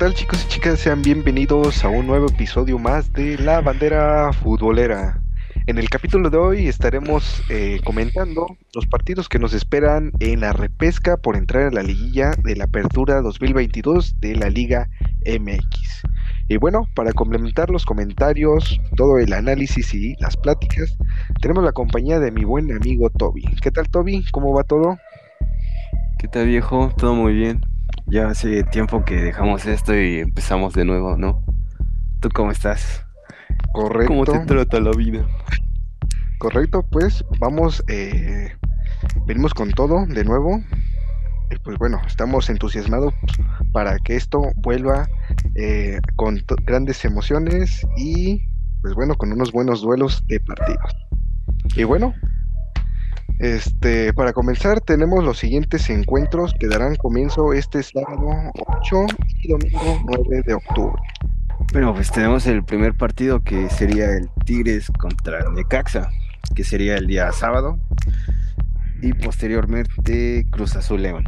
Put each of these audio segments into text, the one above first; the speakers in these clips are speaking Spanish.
¿Qué tal chicos y chicas? Sean bienvenidos a un nuevo episodio más de La Bandera Futbolera. En el capítulo de hoy estaremos eh, comentando los partidos que nos esperan en la repesca por entrar a la liguilla de la Apertura 2022 de la Liga MX. Y bueno, para complementar los comentarios, todo el análisis y las pláticas, tenemos la compañía de mi buen amigo Toby. ¿Qué tal Toby? ¿Cómo va todo? ¿Qué tal viejo? Todo muy bien. Ya hace tiempo que dejamos esto y empezamos de nuevo, ¿no? ¿Tú cómo estás? Correcto. ¿Cómo te trata la vida? Correcto, pues vamos, eh, venimos con todo de nuevo. Y pues bueno, estamos entusiasmados para que esto vuelva eh, con grandes emociones y pues bueno, con unos buenos duelos de partidos. Y bueno, este, para comenzar, tenemos los siguientes encuentros que darán comienzo este sábado 8 y domingo 9 de octubre. Bueno, pues tenemos el primer partido que sería el Tigres contra Necaxa, que sería el día sábado, y posteriormente Cruz Azul León.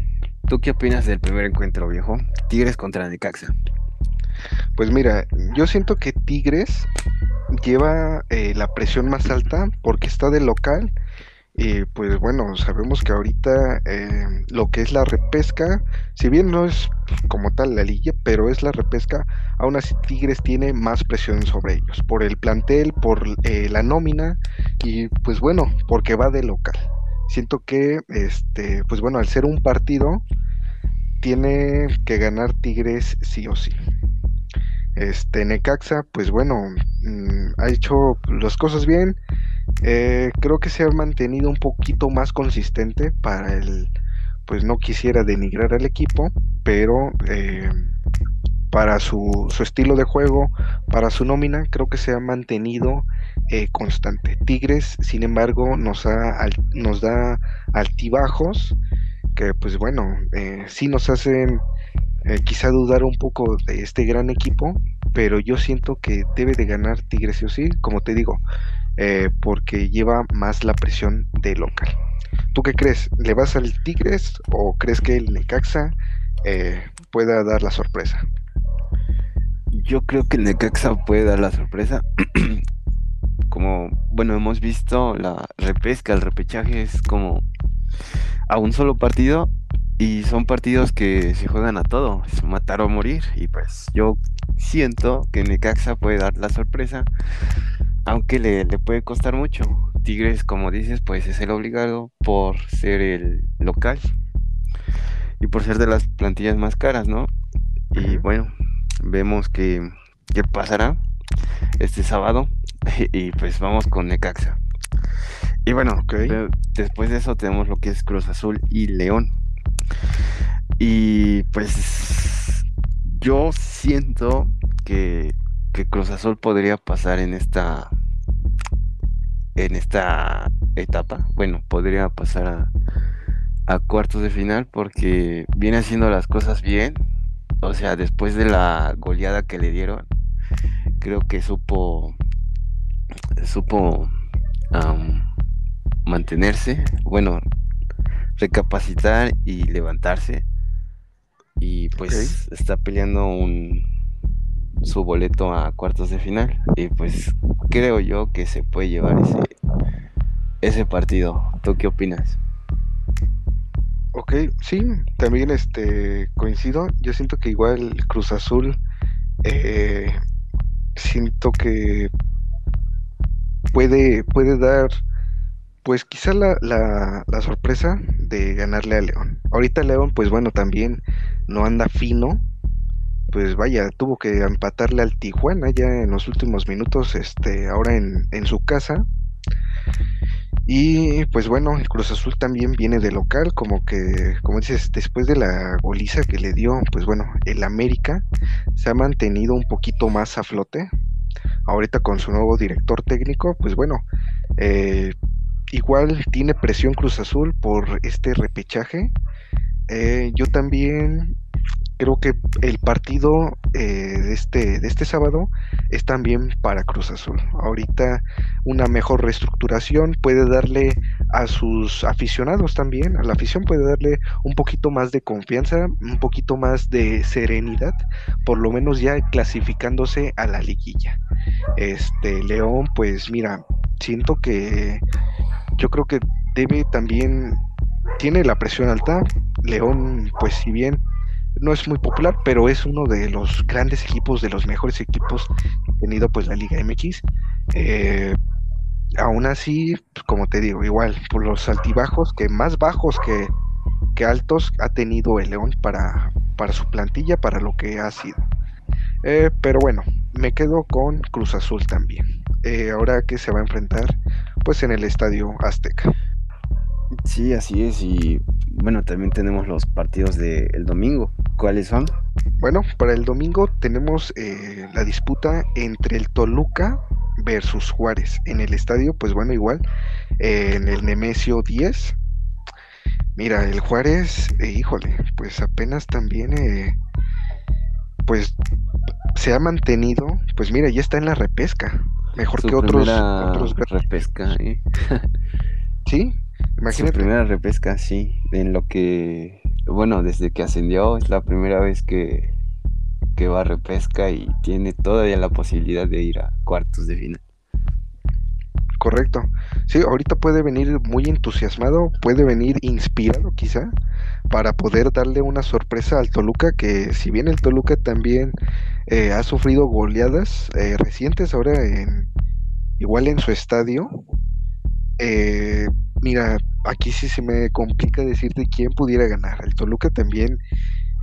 ¿Tú qué opinas del primer encuentro, viejo? Tigres contra Necaxa. Pues mira, yo siento que Tigres lleva eh, la presión más alta porque está de local y pues bueno, sabemos que ahorita eh, lo que es la repesca, si bien no es como tal la liga, pero es la repesca, aún así Tigres tiene más presión sobre ellos, por el plantel, por eh, la nómina y pues bueno, porque va de local. Siento que, este, pues bueno, al ser un partido, tiene que ganar Tigres sí o sí. Este, Necaxa, pues bueno, mm, ha hecho las cosas bien, eh, creo que se ha mantenido un poquito más consistente para el, pues no quisiera denigrar al equipo, pero eh, para su, estilo de juego, para su nómina, creo que se ha mantenido eh, constante. Tigres, sin embargo, nos, nos da altibajos que pues bueno, sí nos hacen quizá dudar un poco de este gran equipo, pero yo siento que debe de ganar Tigres sí o sí, como te digo, eh, porque lleva más la presión de local. ¿Tú qué crees? ¿Le vas al Tigres o crees que el Necaxa eh, pueda dar la sorpresa? Yo creo que el Necaxa puede dar la sorpresa. como, bueno, hemos visto la repesca, el repechaje es como a un solo partido y son partidos que se juegan a todo, es matar o morir. Y pues yo siento que Necaxa puede dar la sorpresa aunque le, puede costar mucho. Tigres, como dices, pues es el obligado por ser el local y por ser de las plantillas más caras, ¿no? Y bueno, vemos que, qué pasará este sábado y pues vamos con Necaxa. Y bueno, después de eso tenemos lo que es Cruz Azul y León. Y pues yo siento que que Cruz Azul podría pasar en esta en esta etapa. Bueno, podría pasar a, a cuartos de final porque viene haciendo las cosas bien. O sea, después de la goleada que le dieron, creo que supo supo mantenerse, bueno, recapacitar y levantarse. Y pues está peleando un, su boleto a cuartos de final. Y pues creo yo que se puede llevar ese, ese partido. ¿Tú qué opinas? Ok, sí, también este coincido. Yo siento que igual Cruz Azul eh, siento que puede, puede dar pues quizá la, la, la, sorpresa de ganarle a León. Ahorita León, pues bueno, también no anda fino, pues vaya, tuvo que empatarle al Tijuana ya en los últimos minutos, este, ahora en, en su casa. Y pues bueno, el Cruz Azul también viene de local, como que, como dices, después de la goliza que le dio, pues bueno, el América se ha mantenido un poquito más a flote. Ahorita con su nuevo director técnico, pues bueno, eh, igual tiene presión Cruz Azul por este repechaje. Eh, yo también creo que el partido eh, de, este, de este sábado es también para Cruz Azul. Ahorita una mejor reestructuración puede darle a sus aficionados también, a la afición puede darle un poquito más de confianza, un poquito más de serenidad, por lo menos ya clasificándose a la liguilla. Este León, pues mira, siento que yo creo que debe también tiene la presión alta. León, pues si bien no es muy popular, pero es uno de los grandes equipos, de los mejores equipos que ha tenido pues la Liga MX. Eh, aún así, pues, como te digo, igual, por los altibajos, que más bajos que, altos ha tenido el León para, para su plantilla, para lo que ha sido. Eh, pero bueno, me quedo con Cruz Azul también. Eh, ahora que se va a enfrentar, pues en el Estadio Azteca. Sí, así es. Y bueno, también tenemos los partidos del domingo. ¿Cuáles son? Bueno, para el domingo tenemos eh, la disputa entre el Toluca versus Juárez. En el estadio, pues bueno, igual, eh, en el Nemesio 10. Mira, el Juárez, eh, híjole, pues apenas también, pues se ha mantenido, pues mira, ya está en la repesca. Mejor que otros, otros repesca, Sí, Imagínate. Su primera repesca, sí. En lo que, bueno, desde que ascendió es la primera vez que, que va a repesca y tiene todavía la posibilidad de ir a cuartos de final. Correcto. Sí, ahorita puede venir muy entusiasmado, puede venir inspirado quizá para poder darle una sorpresa al Toluca, que si bien el Toluca también eh, ha sufrido goleadas eh, recientes ahora en igual en su estadio, eh, mira, aquí sí se me complica decirte quién pudiera ganar. El Toluca también,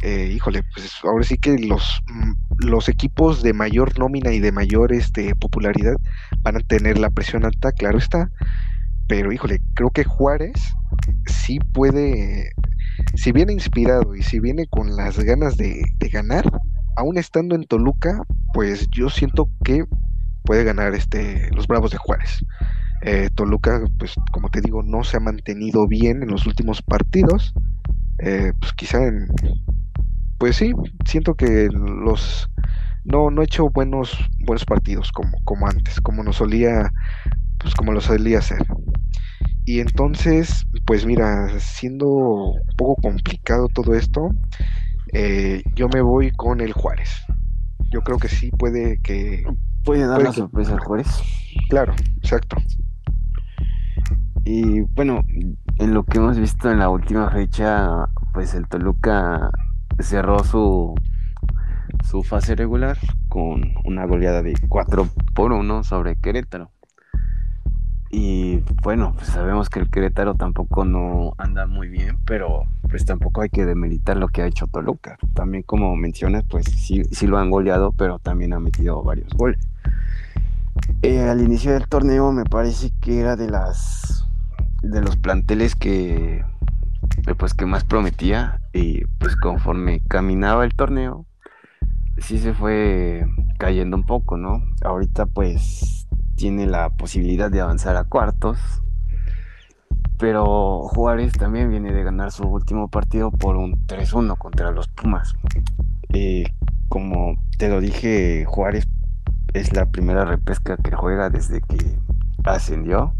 eh, híjole, pues ahora sí que los, mm, los equipos de mayor nómina y de mayor este, popularidad van a tener la presión alta, claro está. Pero híjole, creo que Juárez sí puede, si viene inspirado y si viene con las ganas de, de ganar, aún estando en Toluca, pues yo siento que puede ganar este, los Bravos de Juárez. Eh, Toluca, pues como te digo, no se ha mantenido bien en los últimos partidos. Eh, pues quizá en, pues sí, siento que los no, no he hecho buenos, buenos partidos como, como antes, como nos solía, pues como lo solía hacer. Y entonces, pues mira, siendo un poco complicado todo esto, eh, yo me voy con el Juárez. Yo creo que sí puede que. ¿Puede dar la sorpresa al Juárez? Claro, exacto. Y bueno, en lo que hemos visto en la última fecha, pues el Toluca cerró su, su fase regular con una goleada de 4 por 1 sobre Querétaro. Y bueno, pues sabemos que el Querétaro tampoco no anda muy bien, pero pues tampoco hay que demeritar lo que ha hecho Toluca. También como mencionas, pues sí, sí lo han goleado, pero también ha metido varios goles. Eh, al inicio del torneo me parece que era de las de los planteles que pues que más prometía y pues conforme caminaba el torneo sí se fue cayendo un poco, ¿no? Ahorita pues tiene la posibilidad de avanzar a cuartos. Pero Juárez también viene de ganar su último partido por un 3-1 contra los Pumas. Eh, como te lo dije, Juárez es la primera repesca que juega desde que ascendió.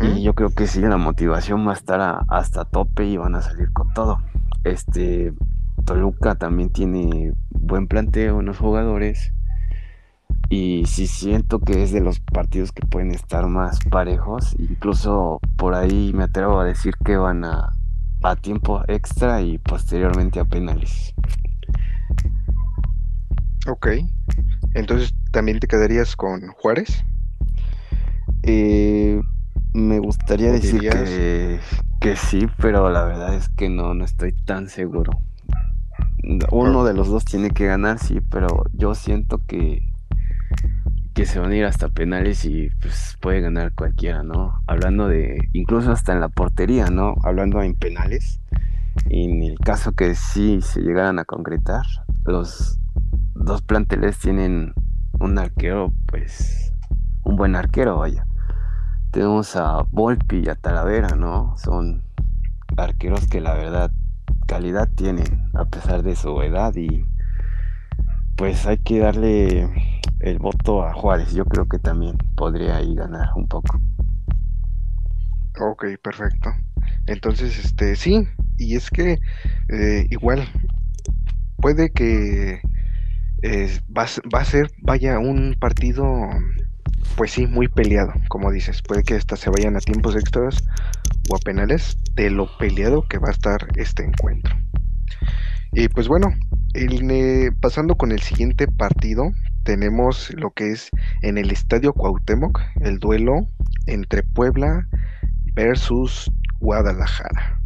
Y yo creo que sí, la motivación va a estar hasta tope y van a salir con todo. Este Toluca también tiene buen planteo en los jugadores. Y sí siento que es de los partidos que pueden estar más parejos. Incluso por ahí me atrevo a decir que van a, a tiempo extra y posteriormente a penales. Ok. Entonces, ¿también te quedarías con Juárez? Eh, me gustaría decir que, que, sí, pero la verdad es que no, no estoy tan seguro. Uno de los dos tiene que ganar, sí, pero yo siento que, que se van a ir hasta penales y pues puede ganar cualquiera, ¿no? Hablando de, incluso hasta en la portería, ¿no? Hablando en penales, en el caso que sí se llegaran a concretar, los dos planteles tienen un arquero, pues, un buen arquero, vaya. Tenemos a Volpi y a Talavera, ¿no? Son arqueros que la verdad calidad tienen, a pesar de su edad y pues hay que darle el voto a Juárez. Yo creo que también podría ahí ganar un poco. Ok, perfecto. Entonces, este, sí, y es que eh, igual puede que eh, va, va a ser, vaya, un partido, pues sí, muy peleado, como dices. Puede que hasta se vayan a tiempos extras o a penales de lo peleado que va a estar este encuentro. Y pues bueno, el, eh, pasando con el siguiente partido, tenemos lo que es en el Estadio Cuauhtémoc, el duelo entre Puebla versus Guadalajara.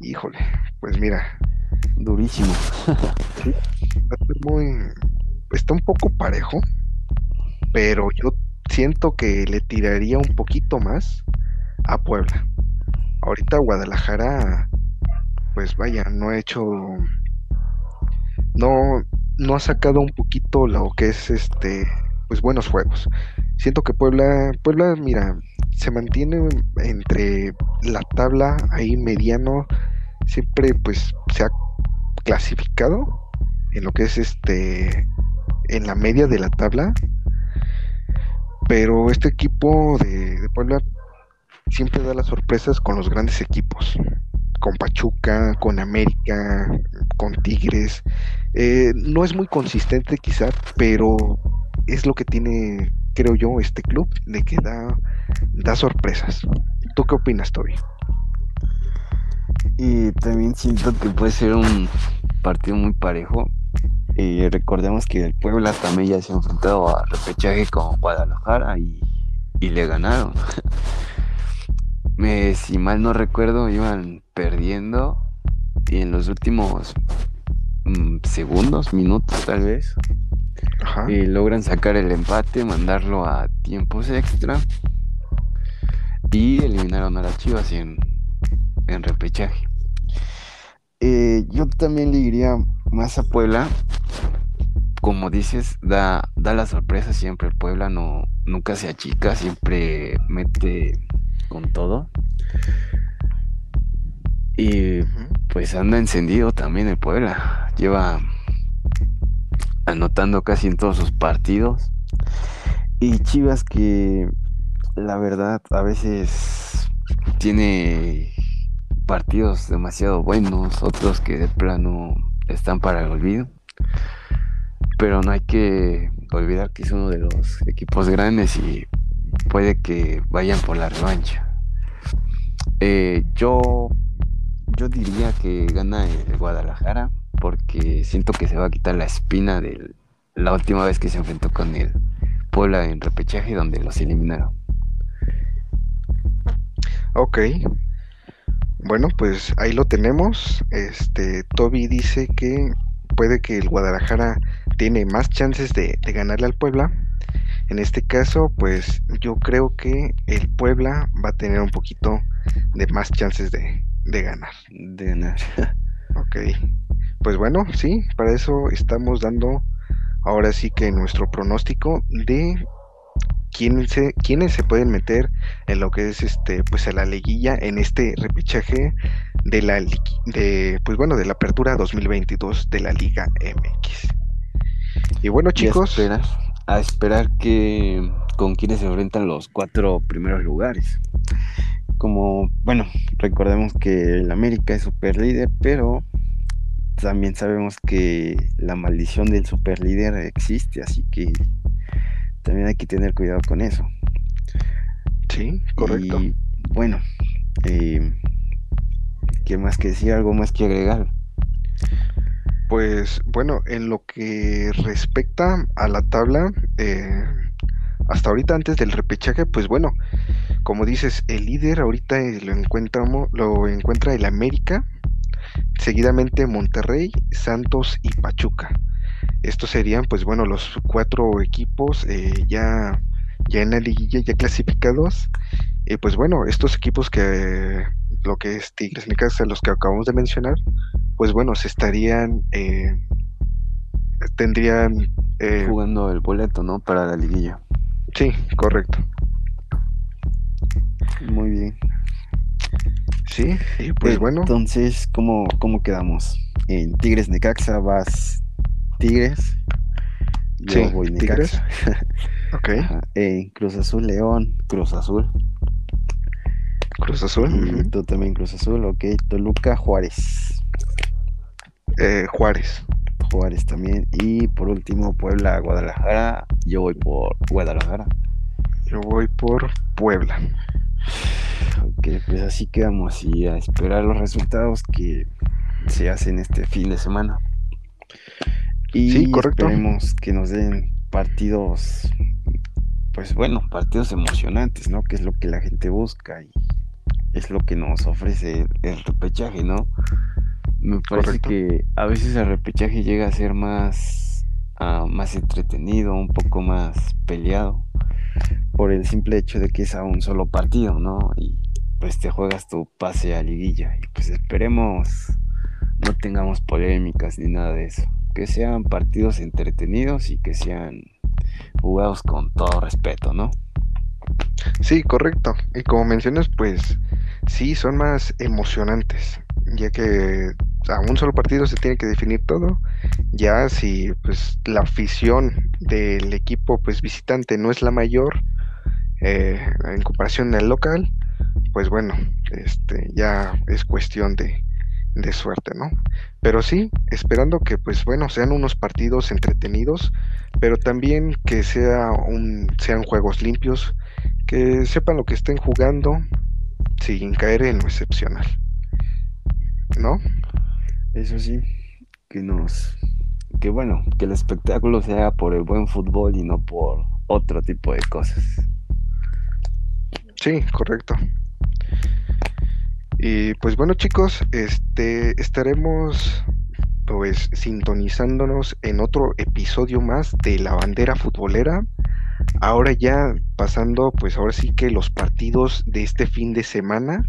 Híjole, pues mira, Durísimo. muy, está un poco parejo, pero yo siento que le tiraría un poquito más a Puebla. Ahorita Guadalajara, pues vaya, no ha hecho no, no ha sacado un poquito lo que es este, pues buenos juegos. Siento que Puebla, Puebla, mira, se mantiene entre la tabla ahí mediano, siempre pues se ha clasificado en lo que es este, en la media de la tabla, pero este equipo de, Puebla siempre da las sorpresas con los grandes equipos con Pachuca, con América, con Tigres. Eh, no es muy consistente quizá, pero es lo que tiene, creo yo, este club, de que da, da sorpresas. ¿Tú qué opinas, Toby? Y también siento que puede ser un partido muy parejo. Y recordemos que el Puebla también ya se ha enfrentado a repechaje con Guadalajara y, y le ganaron. Me, si mal no recuerdo, iban perdiendo y en los últimos mm, segundos, minutos tal vez, Ajá. eh, logran sacar el empate, mandarlo a tiempos extra y eliminaron a las Chivas en, en repechaje. Eh, yo también le diría más a Puebla. Como dices, da, da la sorpresa siempre. El Puebla no, nunca se achica, siempre mete con todo. Y pues anda encendido también el Puebla. Lleva anotando casi en todos sus partidos. Y Chivas que la verdad a veces tiene partidos demasiado buenos, otros que de plano están para el olvido. Pero no hay que olvidar que es uno de los equipos grandes y puede que vayan por la revancha. Eh, yo, yo diría que gana el Guadalajara porque siento que se va a quitar la espina de la última vez que se enfrentó con el Puebla en repechaje donde los eliminaron. Ok. Bueno, pues ahí lo tenemos. Este, Toby dice que puede que el Guadalajara tiene más chances de, de ganarle al Puebla. En este caso, pues yo creo que el Puebla va a tener un poquito de más chances de, de ganar. De ganar. Ok. Pues bueno, sí, para eso estamos dando ahora sí que nuestro pronóstico de quiénes se, quiénes se pueden meter en lo que es este, pues a la liguilla en este repechaje de la de, pues bueno, de la apertura 2022 de la Liga MX. Y bueno, Y a chicos, esperar, a esperar que con quienes se enfrentan los cuatro primeros lugares. Como, bueno, recordemos que el América es super líder, pero también sabemos que la maldición del super líder existe, así que también hay que tener cuidado con eso. sí, correcto. Y bueno, eh, ¿qué más que decir? ¿Algo más que agregar? Pues bueno, en lo que respecta a la tabla, eh, hasta ahorita antes del repechaje, pues bueno, como dices, el líder ahorita eh, lo encontramos, lo encuentra el América, seguidamente Monterrey, Santos y Pachuca. Estos serían, pues bueno, los cuatro equipos eh, ya, ya en la liguilla, ya clasificados. Y pues bueno, estos equipos que lo que es Tigres, Necaxa, los que acabamos de mencionar, pues bueno, se estarían, eh, tendrían, eh, Jugando el boleto, ¿no? Para la liguilla. sí, correcto, Muy bien. sí, y pues bueno, Entonces, ¿cómo, cómo quedamos? En Tigres Necaxa vas Tigres. Yo Sí, voy Tigres. Necaxa. ok, Ajá. En Cruz Azul León, Cruz Azul. Cruz Azul. Ujú. tú también Cruz Azul, ok. Toluca, Juárez. Eh, Juárez. Juárez también. Y por último, Puebla, Guadalajara. Yo voy por Guadalajara. Yo voy por Puebla. Ok, pues así quedamos y a esperar los resultados que se hacen este fin de semana. Y Sí, correcto. esperemos que nos den partidos, pues bueno, partidos emocionantes, ¿no? Que es lo que la gente busca y es lo que nos ofrece el, repechaje, ¿no? Me parece Correcto. que a veces el repechaje llega a ser más, ah, más entretenido, un poco más peleado, por el simple hecho de que es a un solo partido, ¿no? Y pues te juegas tu pase a liguilla. Y pues esperemos no tengamos polémicas ni nada de eso. Que sean partidos entretenidos y que sean jugados con todo respeto, ¿no? Sí, correcto. Y como mencionas, pues sí, son más emocionantes, ya que a un solo partido se tiene que definir todo. Ya si pues la afición del equipo pues visitante no es la mayor eh, en comparación al local, pues bueno, este ya es cuestión de, de suerte, ¿no? Pero sí, esperando que pues bueno, sean unos partidos entretenidos, pero también que sea un, sean juegos limpios, que sepan lo que estén jugando sin caer en lo excepcional. ¿No? Eso sí, que nos... Que bueno, que el espectáculo sea por el buen fútbol y no por otro tipo de cosas. Sí, correcto. Y pues bueno chicos, este estaremos pues sintonizándonos en otro episodio más de la bandera futbolera. Ahora ya pasando pues ahora sí que los partidos de este fin de semana,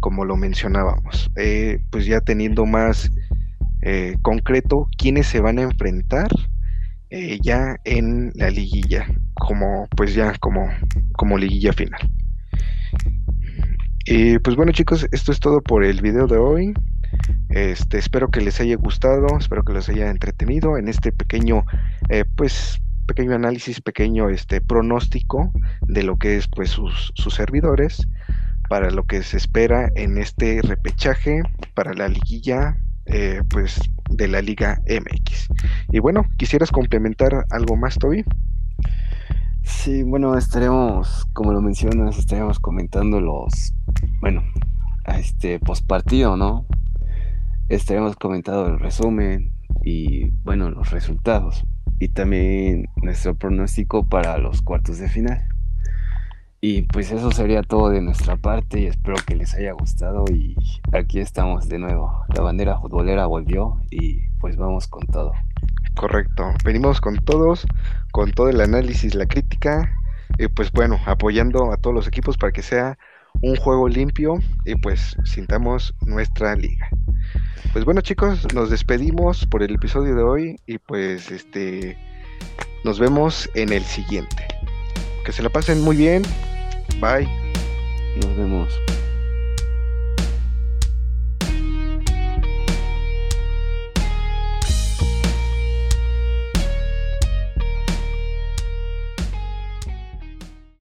como lo mencionábamos, eh, pues ya teniendo más eh, concreto quiénes se van a enfrentar eh, ya en la liguilla, como pues ya como, como liguilla final. Y pues bueno chicos, esto es todo por el video de hoy. Este, espero que les haya gustado, espero que les haya entretenido en este pequeño, pues, pequeño análisis, pequeño este, pronóstico de lo que es pues sus, sus servidores, para lo que se espera en este repechaje para la liguilla, eh, pues, de la Liga MX. Y bueno, ¿quisieras complementar algo más, Toby? Sí, bueno, estaremos, como lo mencionas, estaremos comentando los, bueno, este postpartido, ¿no? Estaremos comentando el resumen y, bueno, los resultados. Y también nuestro pronóstico para los cuartos de final. Y pues eso sería todo de nuestra parte y espero que les haya gustado y aquí estamos de nuevo. La bandera futbolera volvió y pues vamos con todo. Correcto. Venimos con todos, con todo el análisis, la crítica, y pues bueno, apoyando a todos los equipos para que sea un juego limpio y pues sintamos nuestra liga. Pues bueno chicos, nos despedimos por el episodio de hoy y pues este nos vemos en el siguiente. Que se la pasen muy bien. Bye. Nos vemos.